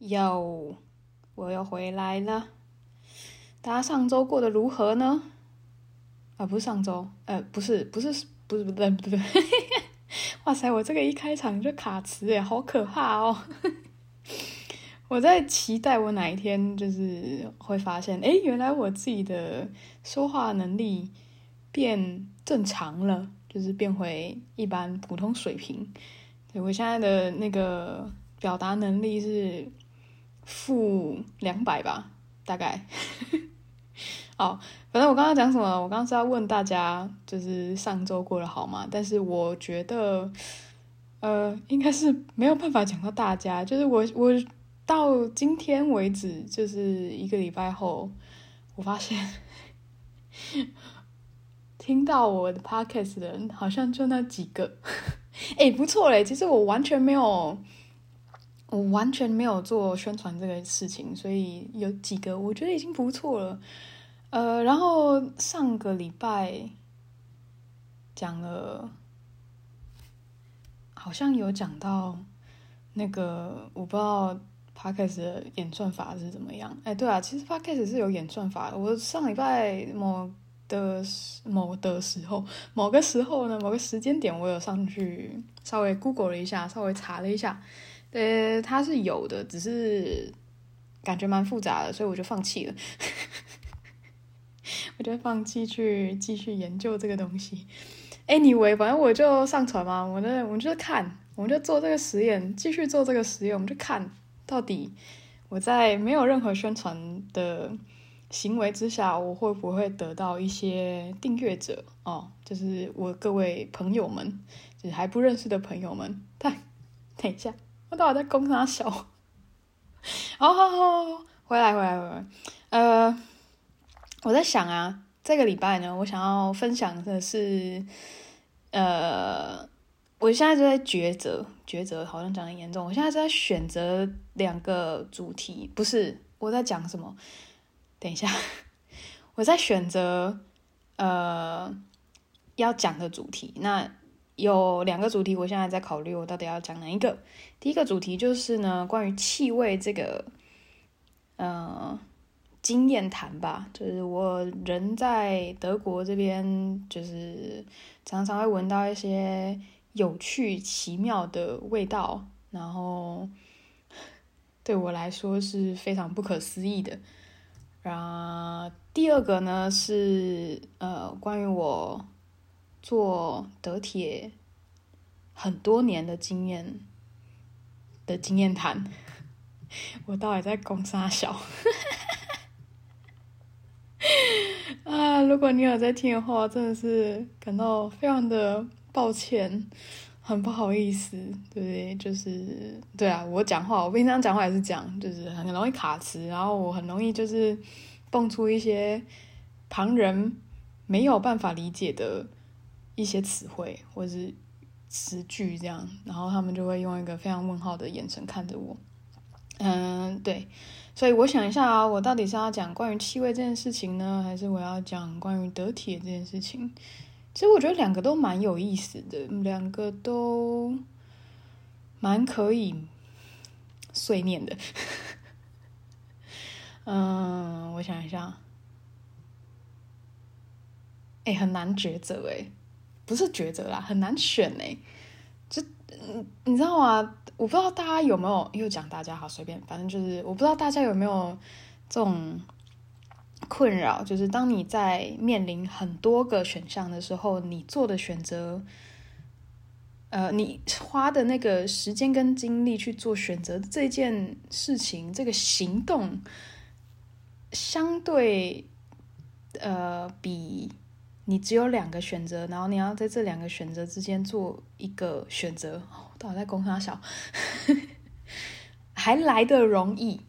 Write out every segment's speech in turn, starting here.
哟，我又回来了。大家上周过得如何呢？啊，不是上周，呃，不是，不是，不是，不对，不对。哇塞，我这个一开场就卡词耶，好可怕哦！我在期待我哪一天就是会发现，诶，原来我自己的说话能力变正常了，就是变回一般普通水平。对，我现在的那个表达能力是。负两百吧，大概。好，反正我刚刚讲什么？我刚刚是要问大家，就是上周过得好吗？但是我觉得，呃，应该是没有办法讲到大家。就是我，我到今天为止，就是一个礼拜后，我发现 听到我的 podcast 的人好像就那几个。哎，不错嘞，其实我完全没有。我完全没有做宣传这个事情，所以有几个我觉得已经不错了。呃，然后上个礼拜讲了，好像有讲到那个，我不知道 Podcast 的演算法是怎么样。哎，对啊，其实 Podcast 是有演算法的。我上礼拜某的某的时候，某个时候呢，某个时间点，我有上去稍微 Google 了一下，稍微查了一下。呃，它是有的，只是感觉蛮复杂的，所以我就放弃了。我就放弃去继续研究这个东西。Anyway，反正我就上传嘛，我呢，我们就看，我们就做这个实验，继续做这个实验，我们就看到底我在没有任何宣传的行为之下，我会不会得到一些订阅者哦？就是我各位朋友们，就是还不认识的朋友们。但等一下。我到底在攻啥小？好好好，回来回来回来。呃，我在想啊，这个礼拜呢，我想要分享的是，呃，我现在就在抉择，抉择好像讲的严重。我现在在选择两个主题，不是我在讲什么？等一下，我在选择呃要讲的主题。那。有两个主题，我现在在考虑，我到底要讲哪一个？第一个主题就是呢，关于气味这个，呃，经验谈吧。就是我人在德国这边，就是常常会闻到一些有趣、奇妙的味道，然后对我来说是非常不可思议的。然后第二个呢是呃，关于我。做德铁很多年的经验的经验谈，我到底在攻啥小？啊，如果你有在听的话，真的是感到非常的抱歉，很不好意思，对不对？就是对啊，我讲话，我平常讲话也是讲，就是很容易卡词，然后我很容易就是蹦出一些旁人没有办法理解的。一些词汇或者是词句这样，然后他们就会用一个非常问号的眼神看着我。嗯，对，所以我想一下，我到底是要讲关于气味这件事情呢，还是我要讲关于得铁这件事情？其实我觉得两个都蛮有意思的，两个都蛮可以碎念的。嗯，我想一下，哎，很难抉择哎。不是抉择啦，很难选呢。就你知道吗？我不知道大家有没有，又讲大家好随便，反正就是我不知道大家有没有这种困扰，就是当你在面临很多个选项的时候，你做的选择，呃，你花的那个时间跟精力去做选择这件事情，这个行动，相对呃比。你只有两个选择，然后你要在这两个选择之间做一个选择。哦，到底在攻三小，还来得容易。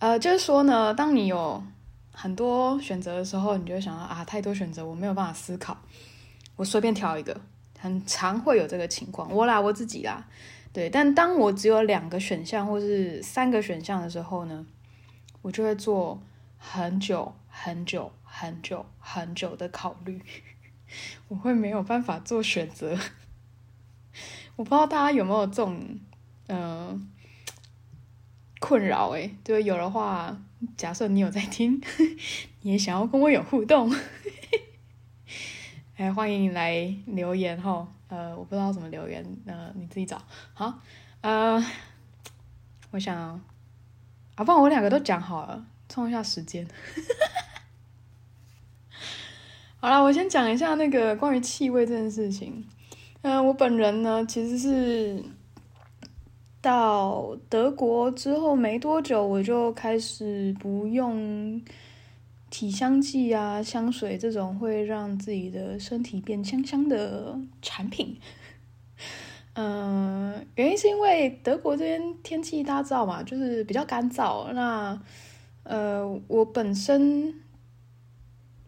呃，就是说呢，当你有很多选择的时候，你就会想到啊，太多选择，我没有办法思考。我随便挑一个，很常会有这个情况。我啦，我自己啦，对。但当我只有两个选项或是三个选项的时候呢，我就会做很久很久。很久很久的考虑，我会没有办法做选择。我不知道大家有没有这种，嗯、呃，困扰诶，就有的话，假设你有在听，你也想要跟我有互动，哎，欢迎你来留言哈。呃，我不知道怎么留言，呃，你自己找。好，呃，我想，啊，不然我两个都讲好了，冲一下时间。好了，我先讲一下那个关于气味这件事情。嗯、我本人呢，其实是到德国之后没多久，我就开始不用体香剂啊、香水这种会让自己的身体变香香的产品。嗯、原因是因为德国这边天气大家知道嘛，就是比较干燥。那呃，我本身。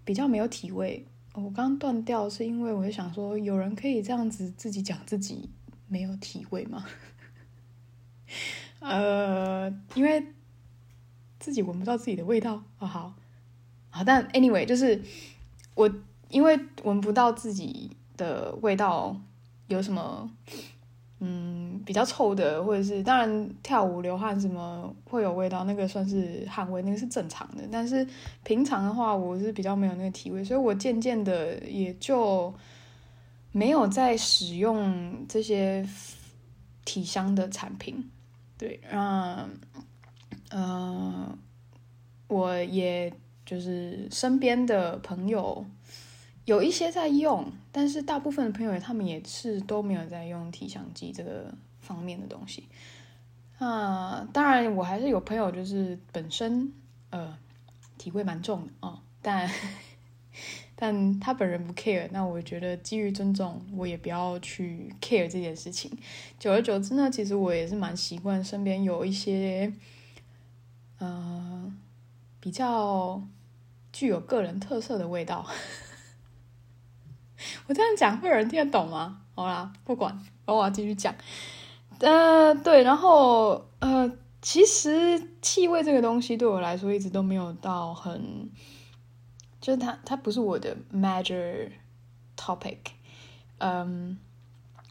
比较没有体味，我刚刚断掉是因为我就想说，有人可以这样子自己讲自己没有体味吗？呃，因为自己闻不到自己的味道哦，好，好，但 anyway 就是我因为闻不到自己的味道，有什么？嗯，比较臭的，或者是当然跳舞流汗什么会有味道，那个算是汗味，那个是正常的。但是平常的话，我是比较没有那个体味，所以我渐渐的也就没有再使用这些体香的产品。对，那呃，我也就是身边的朋友。有一些在用，但是大部分的朋友他们也是都没有在用体香剂这个方面的东西。啊，当然我还是有朋友就是本身呃体味蛮重的哦，但但他本人不 care，那我觉得基于尊重，我也不要去 care 这件事情。久而久之呢，其实我也是蛮习惯身边有一些呃比较具有个人特色的味道。我这样讲会有人听得懂吗？好啦，不管，我要继续讲。呃，对，然后呃，其实气味这个东西对我来说一直都没有到很，就是它它不是我的 major topic。嗯，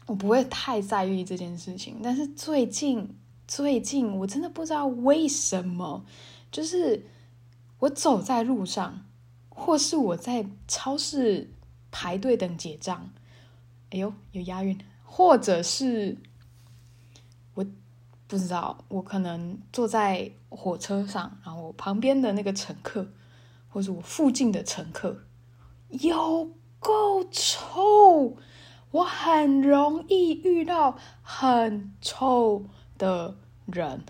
我不会太在意这件事情。但是最近最近我真的不知道为什么，就是我走在路上，或是我在超市。排队等结账，哎呦，有押韵。或者是我不知道，我可能坐在火车上，然后旁边的那个乘客，或是我附近的乘客，有够臭，我很容易遇到很臭的人。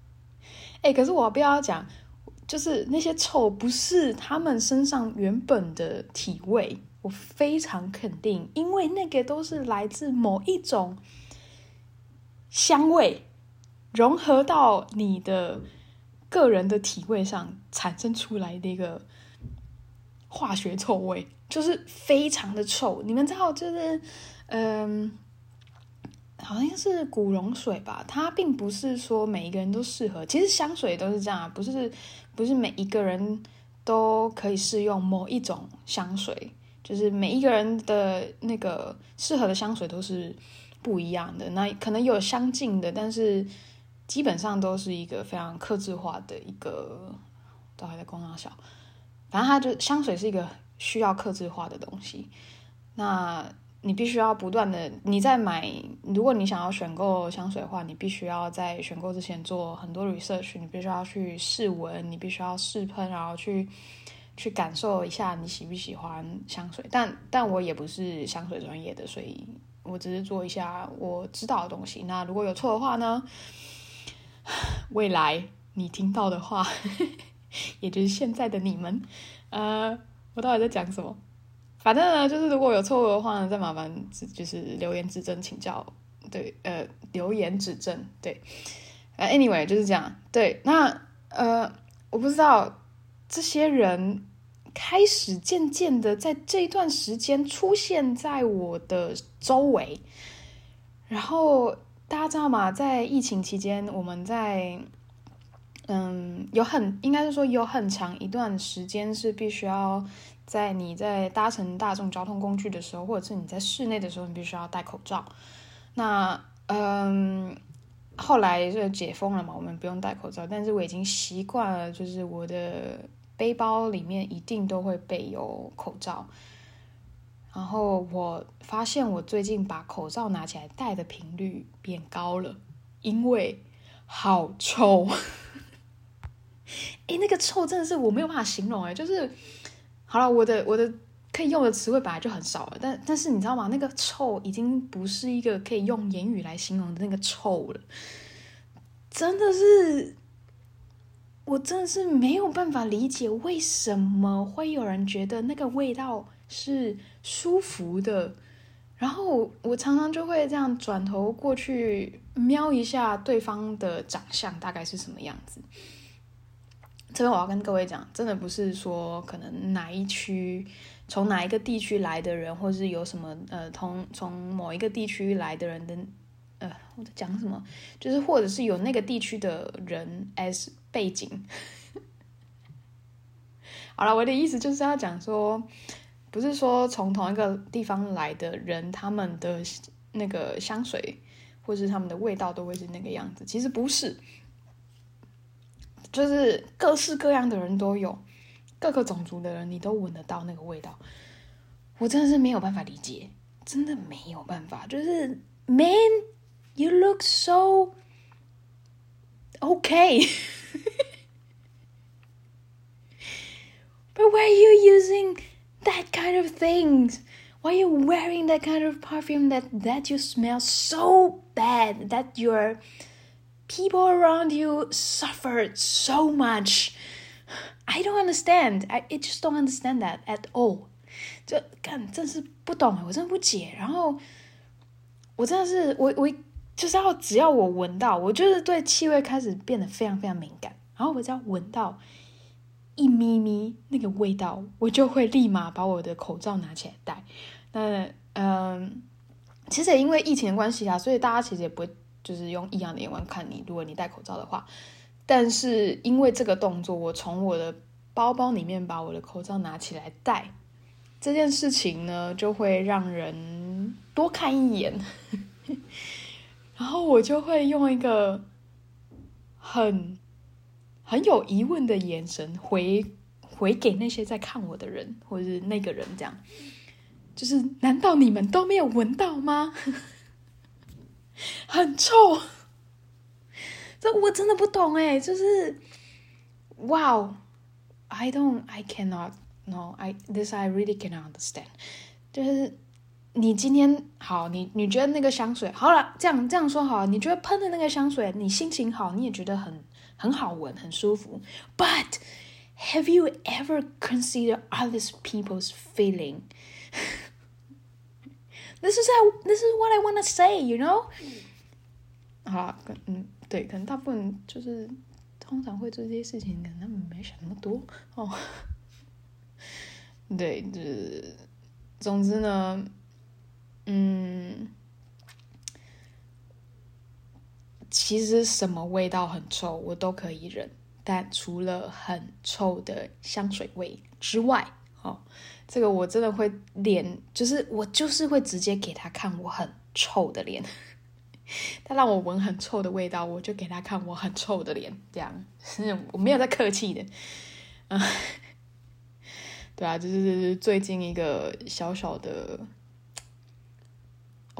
哎，可是我不要讲，就是那些臭不是他们身上原本的体味。我非常肯定，因为那个都是来自某一种香味融合到你的个人的体味上产生出来的一个化学臭味，就是非常的臭。你们知道，就是嗯，好像是古龙水吧？它并不是说每一个人都适合。其实香水都是这样，不是不是每一个人都可以适用某一种香水。就是每一个人的那个适合的香水都是不一样的，那可能有相近的，但是基本上都是一个非常克制化的一个，都还在光大小，反正它就香水是一个需要克制化的东西。那你必须要不断的，你在买，如果你想要选购香水的话，你必须要在选购之前做很多 research，你必须要去试闻，你必须要试喷，然后去。去感受一下你喜不喜欢香水，但但我也不是香水专业的，所以我只是做一下我知道的东西。那如果有错的话呢？未来你听到的话，也就是现在的你们，呃，我到底在讲什么？反正呢，就是如果有错误的话呢，再麻烦就是留言指正请教。对，呃，留言指正。对，，anyway 就是这样。对，那呃，我不知道这些人。开始渐渐的在这一段时间出现在我的周围，然后大家知道吗？在疫情期间，我们在嗯，有很应该是说有很长一段时间是必须要在你在搭乘大众交通工具的时候，或者是你在室内的时候，你必须要戴口罩。那嗯，后来就解封了嘛，我们不用戴口罩，但是我已经习惯了，就是我的背包里面一定都会备有口罩。然后我发现我最近把口罩拿起来戴的频率变高了，因为好臭。哎，那个臭真的是我没有办法形容哎，就是好了，我的我的可以用的词汇本来就很少了，但但是你知道吗？那个臭已经不是一个可以用言语来形容的那个臭了，真的是，我真的是没有办法理解为什么会有人觉得那个味道是舒服的，然后我常常就会这样转头过去瞄一下对方的长相大概是什么样子。这边我要跟各位讲，真的不是说可能哪一区从哪一个地区来的人，或是有什么呃，从从某一个地区来的人的呃，我在讲什么？就是或者是有那个地区的人 as 背景。好了，我的意思就是要讲说，不是说从同一个地方来的人，他们的那个香水或是他们的味道都会是那个样子，其实不是。就是各式各样的人都有，各个种族的人你都闻得到那个味道，我真的是没有办法理解，真的没有办法。就是 Man, you look so okay, but why are you using that kind of things? Why are you wearing that kind of perfume that that you smell so bad that you're People around you suffered so much. I don't understand. I, I just don't understand that at all. 这干真是不懂，我真的不解。然后我真的是我我 就是要只要我闻到，我就是对气味开始变得非常非常敏感。然后我只要闻到一咪咪那个味道，我就会立马把我的口罩拿起来戴。那嗯，其实也因为疫情的关系啊，所以大家其实也不会。就是用异样的眼光看你，如果你戴口罩的话。但是因为这个动作，我从我的包包里面把我的口罩拿起来戴，这件事情呢，就会让人多看一眼，然后我就会用一个很很有疑问的眼神回回给那些在看我的人，或者是那个人，这样，就是难道你们都没有闻到吗？很臭，这我真的不懂哎，就是，Wow，I don't，I cannot，no，I this I really cannot understand。就是你今天好，你你觉得那个香水好了，这样这样说好，你觉得喷的那个香水，你心情好，你也觉得很很好闻，很舒服。But have you ever considered other people's feeling？This is how, this is what I want to say, you know？好，嗯，对，可能大部分就是通常会做这些事情，可能没想那么多哦。对，就是，总之呢，嗯，其实什么味道很臭，我都可以忍，但除了很臭的香水味之外，哦。这个我真的会脸，就是我就是会直接给他看我很臭的脸。他让我闻很臭的味道，我就给他看我很臭的脸，这样是 我没有在客气的。嗯，对啊，就是最近一个小小的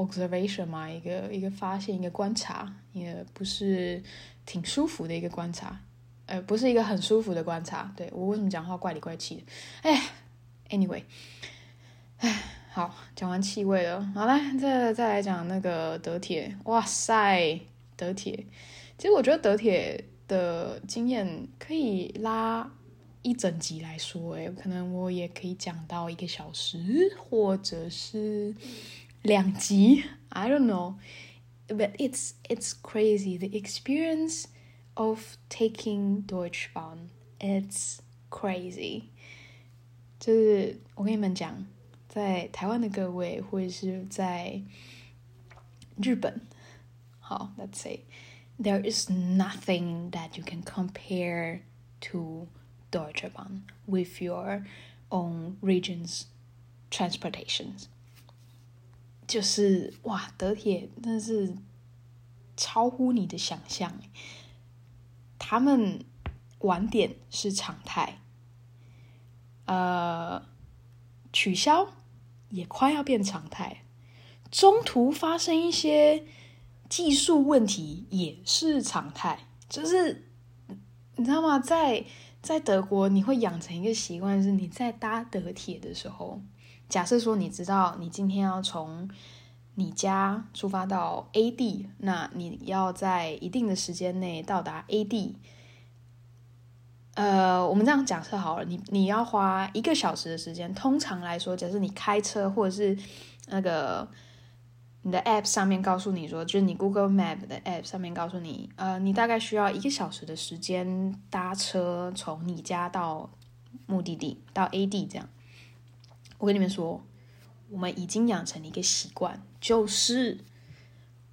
observation 嘛，一个一个发现，一个观察，也不是挺舒服的一个观察，呃，不是一个很舒服的观察。对，我为什么讲话怪里怪气的？哎。Anyway，哎，好，讲完气味了，好了，再再来讲那个德铁。哇塞，德铁，其实我觉得德铁的经验可以拉一整集来说，哎，可能我也可以讲到一个小时，或者是两集，I don't know，but it's it's crazy the experience of taking Deutsche Bahn，it's crazy。就是我跟你们讲，在台湾的各位，或者是在日本，好，Let's say there is nothing that you can compare to Deutsche Bahn with your own region's transportations。 就是哇，德铁真是超乎你的想象。他们晚点是常态，呃，取消也快要变常态，中途发生一些技术问题也是常态。就是你知道吗？在在德国，你会养成一个习惯，是你在搭德铁的时候，假设说你知道你今天要从你家出发到 A 地，那你要在一定的时间内到达 A 地。呃，我们这样假设好了，你你要花一个小时的时间。通常来说，假设你开车或者是那个你的 App 上面告诉你说，就是你 Google Map 的 App 上面告诉你，呃，你大概需要一个小时的时间搭车从你家到目的地到 A 地这样。我跟你们说。我们已经养成了一个习惯，就是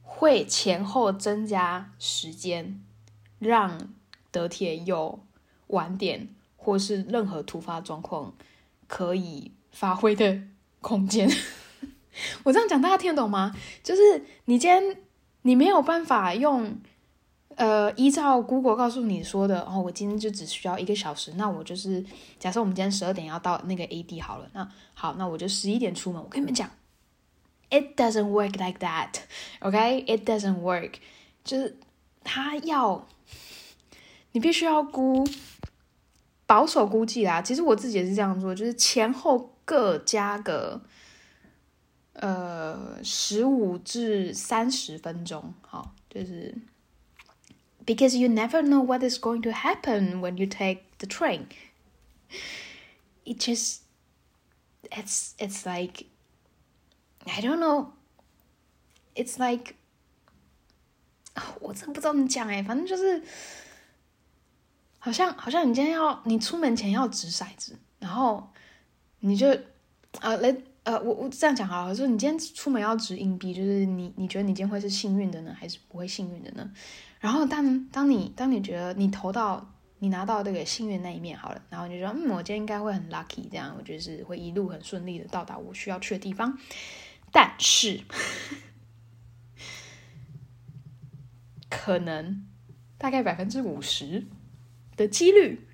会前后增加时间，让德铁有晚点或是任何突发状况可以发挥的空间。我这样讲大家听得懂吗？就是你今天你没有办法用。呃，依照 Google 告诉你说的，哦，我今天就只需要一个小时，那我就是假设我们今天十二点要到那个 A 地好了，那好，那我就十一点出门。我跟你们讲，It doesn't work like that，OK？It doesn't work，就是他要你必须要估保守估计啦。其实我自己也是这样做，就是前后各加个呃十五至三十分钟，好，就是。Because you never know what is going to happen when you take the train. It just, it's it's like, I don't know. It's like，我真不知道怎么讲哎，反正就是，好像好像你今天要你出门前要掷骰子，然后你就呃来呃我我这样讲好了，就是你今天出门要掷硬币，就是你你觉得你今天会是幸运的呢，还是不会幸运的呢？ 然后当当你当你觉得你投到你拿到这个幸运那一面好了，然后你就说嗯，我今天应该会很 lucky，这样我觉得是会一路很顺利的到达我需要去的地方。但是可能大概百分之五十的几率，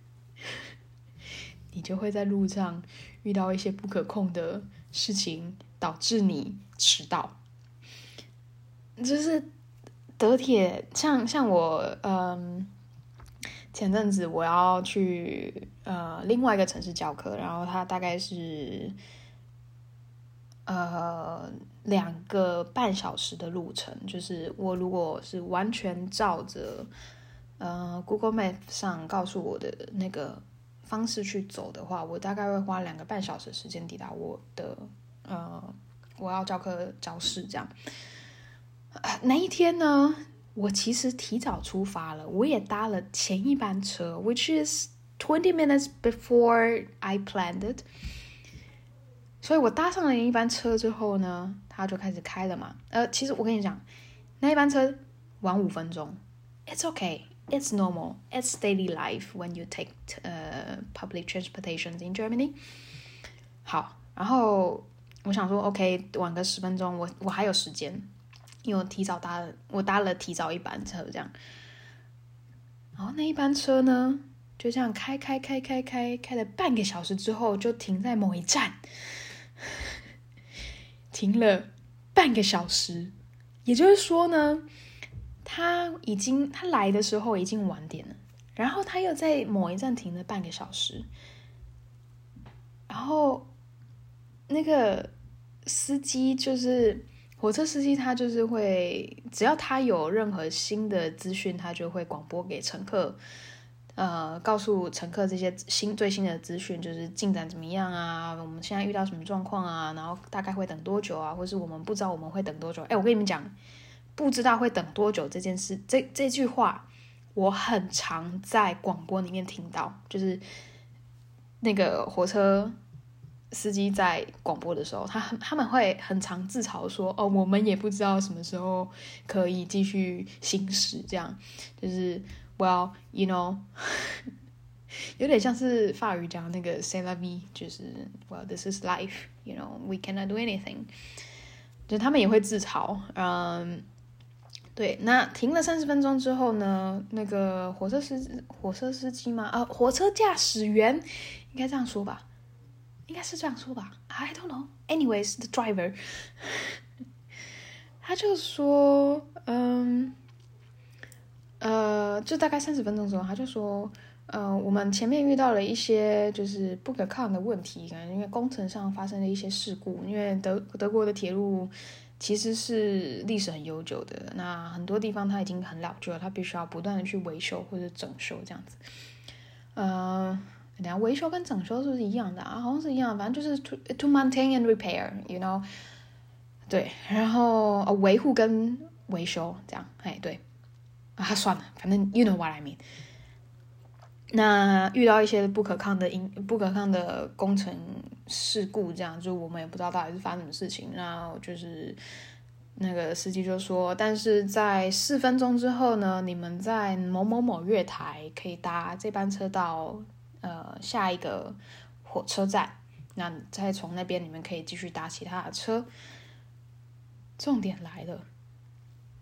你就会在路上遇到一些不可控的事情，导致你迟到。就是。德铁像像我，嗯，前阵子我要去呃另外一个城市教课，然后它大概是呃两个半小时的路程。就是我如果是完全照着呃 Google Map 上告诉我的那个方式去走的话，我大概会花两个半小时时间抵达我的呃我要教课教室这样。那一天呢，我其实提早出发了，我也搭了前一班车，which is twenty minutes before I planned it。所以我搭上了一班车之后呢，它就开始开了嘛。呃，其实我跟你讲，那一班车晚五分钟，It's okay, it's normal, it's daily life when you take 呃、uh, public transportation in Germany。好，然后我想说，OK，晚个十分钟，我我还有时间。 因为我提早搭了，我搭了提早一班车，这样，然后那一班车呢，就这样开开开开开开了半个小时之后，就停在某一站，停了半个小时，也就是说呢，他已经他来的时候已经晚点了，然后他又在某一站停了半个小时，然后那个司机就是。火车司机他就是会，只要他有任何新的资讯，他就会广播给乘客，呃，告诉乘客这些新最新的资讯，就是进展怎么样啊，我们现在遇到什么状况啊，然后大概会等多久啊，或是我们不知道我们会等多久。哎，我跟你们讲，不知道会等多久这件事，这这句话我很常在广播里面听到，就是那个火车。司机在广播的时候，他很他们会很常自嘲说：“哦，我们也不知道什么时候可以继续行驶。”这样就是 “Well, you know”，有点像是法语讲那个 “C'est la vie”，就是 “Well, this is life”。You know, we cannot do anything。就他们也会自嘲，嗯。对，那停了三十分钟之后呢，那个火车司火车司机嘛，啊，火车驾驶员应该这样说吧，应该是这样说吧，I don't know. Anyways, the driver，他就说，嗯，呃，就大概三十分钟左右，他就说，呃，我们前面遇到了一些就是不可抗的问题，可能因为工程上发生了一些事故，因为德德国的铁路。其实是历史很悠久的，那很多地方它已经很老旧了，它必须要不断的去维修或者整修这样子。呃，等下维修跟整修是不是一样的啊？好像是一样，反正就是 to to maintain and repair，you know。对，然后呃维护跟维修这样，哎对，啊算了，反正 you know what I mean。那遇到一些不可抗的因不可抗的工程事故，这样就我们也不知道到底是发生什么事情。那就是那个司机就说，但是在四分钟之后呢，你们在某某某月台可以搭这班车到呃下一个火车站，那再从那边你们可以继续搭其他的车。重点来了，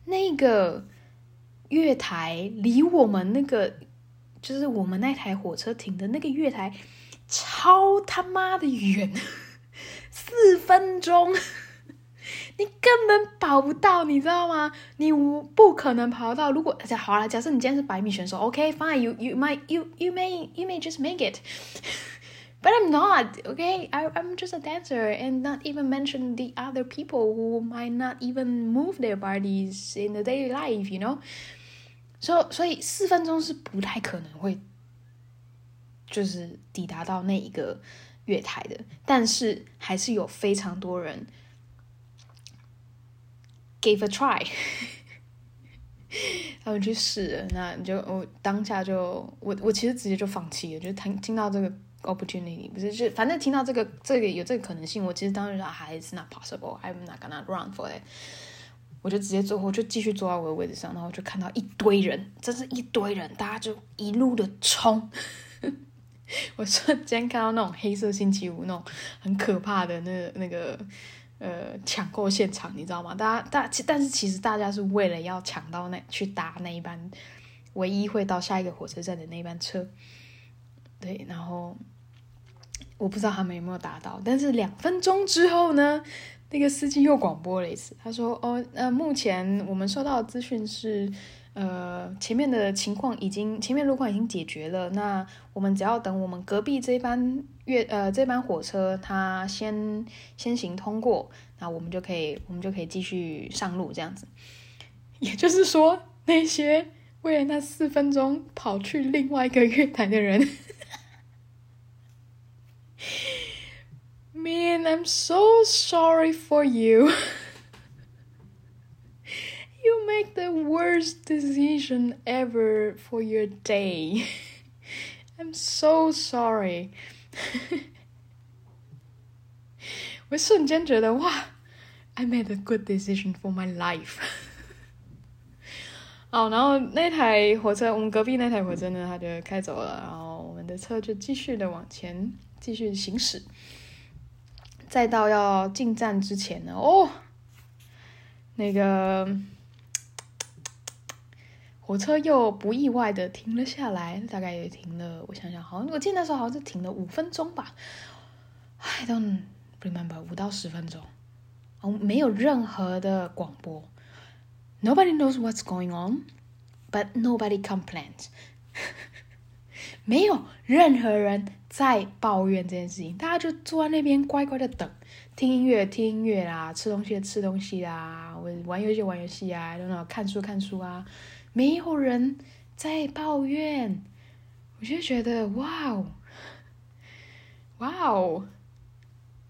那个月台离我们那个。就是我们那台火车停的那个月台，超他妈的远，四分钟，你根本跑不到，你知道吗？你不可能跑到。如果好了，假设你今天是百米选手，OK，fine，you you might you you may you may just make it，but I'm not，OK，I I'm just a dancer and not even mention the other people who might not even move their bodies in the daily life，you know。所以，所以四分钟是不太可能会，就是抵达到那一个月台的。但是，还是有非常多人 gave a try，他们去试。那你就我当下就我我其实直接就放弃了，就听听到这个 opportunity，不是就反正听到这个这个有这个可能性，我其实当时说还是 not possible，I'm not gonna run for it。我就直接坐，我就继续坐在我的位置上，然后就看到一堆人，真是一堆人，大家就一路的冲。我瞬间看到那种黑色星期五那种很可怕的那个、那个呃抢购现场，你知道吗？大家大其但是其实大家是为了要抢到那去搭那一班唯一会到下一个火车站的那一班车，对，然后我不知道他们有没有达到，但是两分钟之后呢？那个司机又广播了一次，他说：“哦，呃，目前我们收到的资讯是，呃，前面的情况已经，前面路况已经解决了。那我们只要等我们隔壁这班月，呃，这班火车它先先行通过，那我们就可以，我们就可以继续上路这样子。也就是说，那些为了那四分钟跑去另外一个月台的人。” Man, I'm so sorry for you. You make the worst decision ever for your day. I'm so sorry. 我瞬间觉得哇，I made a good decision for my life. 哦，然后那台火车，我们隔壁那台火车呢，它就开走了，然后我们的车就继续的往前继续行驶。再到要进站之前呢，哦，那个火车又不意外的停了下来，大概也停了，我想想，好像我记得那时候好像是停了五分钟吧，I don't remember，五到十分钟，哦，没有任何的广播，Nobody knows what's going on，but nobody complains，没有任何人。在抱怨这件事情，大家就坐在那边乖乖的等，听音乐听音乐啦，吃东西吃东西啦，玩游戏玩游戏啊，然后看书看书啊，没有人在抱怨，我就觉得哇哦，哇哦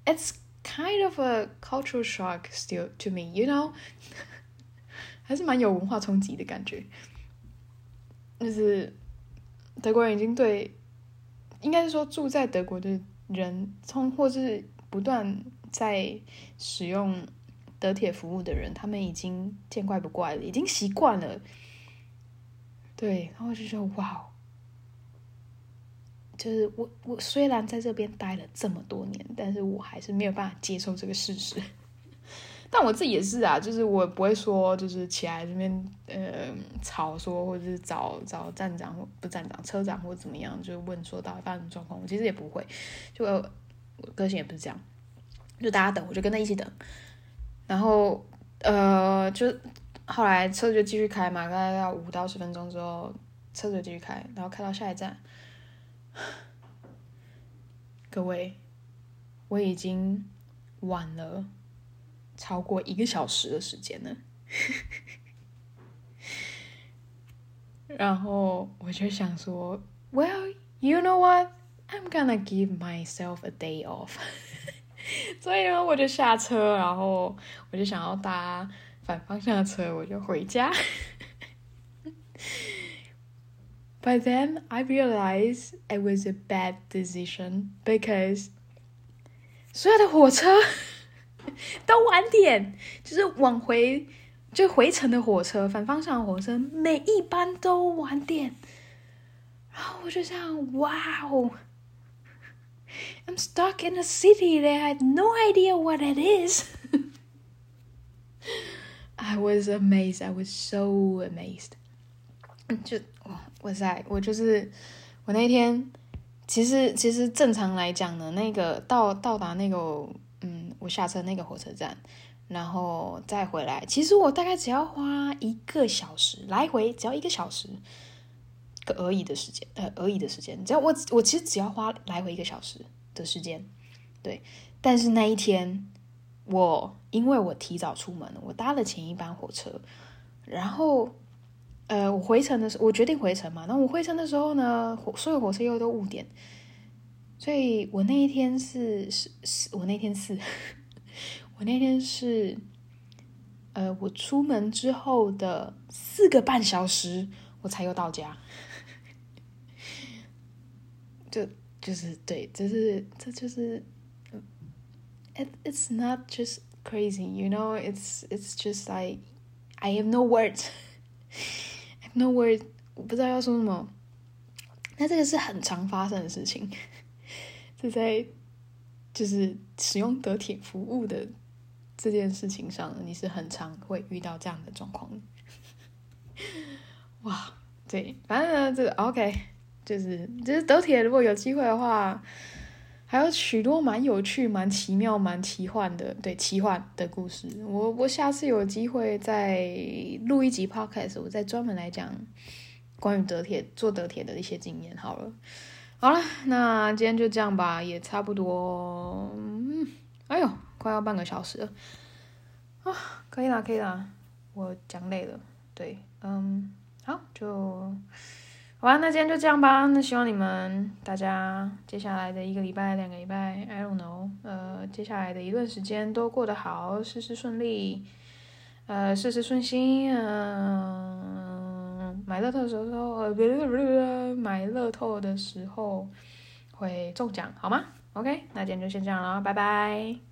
，it's kind of a cultural shock still to me，you know，还是蛮有文化冲击的感觉，就是德国人已经对。应该是说，住在德国的人，从或是不断在使用德铁服务的人，他们已经见怪不怪了，已经习惯了。对，然后我就说：“哇，就是我，我虽然在这边待了这么多年，但是我还是没有办法接受这个事实。”但我自己也是啊，就是我不会说，就是起来这边呃吵说，或者是找找站长或不站长车长或怎么样，就问说到底发生状况。我其实也不会，就我个性也不是这样，就大家等，我就跟他一起等。然后呃，就后来车就继续开嘛，大概要五到十分钟之后，车就继续开，然后开到下一站。各位，我已经晚了超过一个小时的时间了，然后我就想说，Well, you know what? I'm gonna give myself a day off。所以呢，我就下车，然后我就想要搭反方向的车，我就回家。 But then I realized it was a bad decision because 所有的火车都晚点，就是往回就回程的火车，反方向的火车每一班都晚点。然后我就想，哇哦，I'm stuck in a city that I had no idea what it is. I was amazed. I was so amazed. 就哇哇塞！我就是我那天，其实其实正常来讲呢，那个到到达那个嗯，我下车那个火车站，然后再回来，其实我大概只要花一个小时来回，只要一个小时个而已的时间，呃，而已的时间，只要我我其实只要花来回一个小时的时间，对。但是那一天我因为我提早出门，我搭了前一班火车，然后。呃，我回程的时候，我决定回程嘛。那我回程的时候呢，火所有火车又都误点，所以我那一天是是是，我那天是，我那天是，呃，我出门之后的四个半小时，我才又到家。就就是对，就是这就是 It's not just crazy, you know, it's it's just like I have no words. I have No word，我不知道要说什么。那这个是很常发生的事情，就在就是使用德铁服务的这件事情上，你是很常会遇到这样的状况。哇，对，反正呢，这个 OK，就是就是德铁如果有机会的话。还有许多蛮有趣、蛮奇妙、蛮奇幻的，对奇幻的故事。我我下次有机会再录一集 podcast，我再专门来讲关于德铁、做德铁的一些经验。好了，好了，那今天就这样吧，也差不多。嗯，哎呦，快要半个小时了啊，可以啦，可以啦，我讲累了。对，嗯，好，就。好吧，那今天就这样吧。那希望你们大家接下来的一个礼拜、两个礼拜，I don't know，呃，接下来的一段时间都过得好，事事顺利，呃，事事顺心。嗯、买乐透的时候，呃，不不不，买乐透的时候会中奖，好吗？OK，那今天就先这样了，拜拜。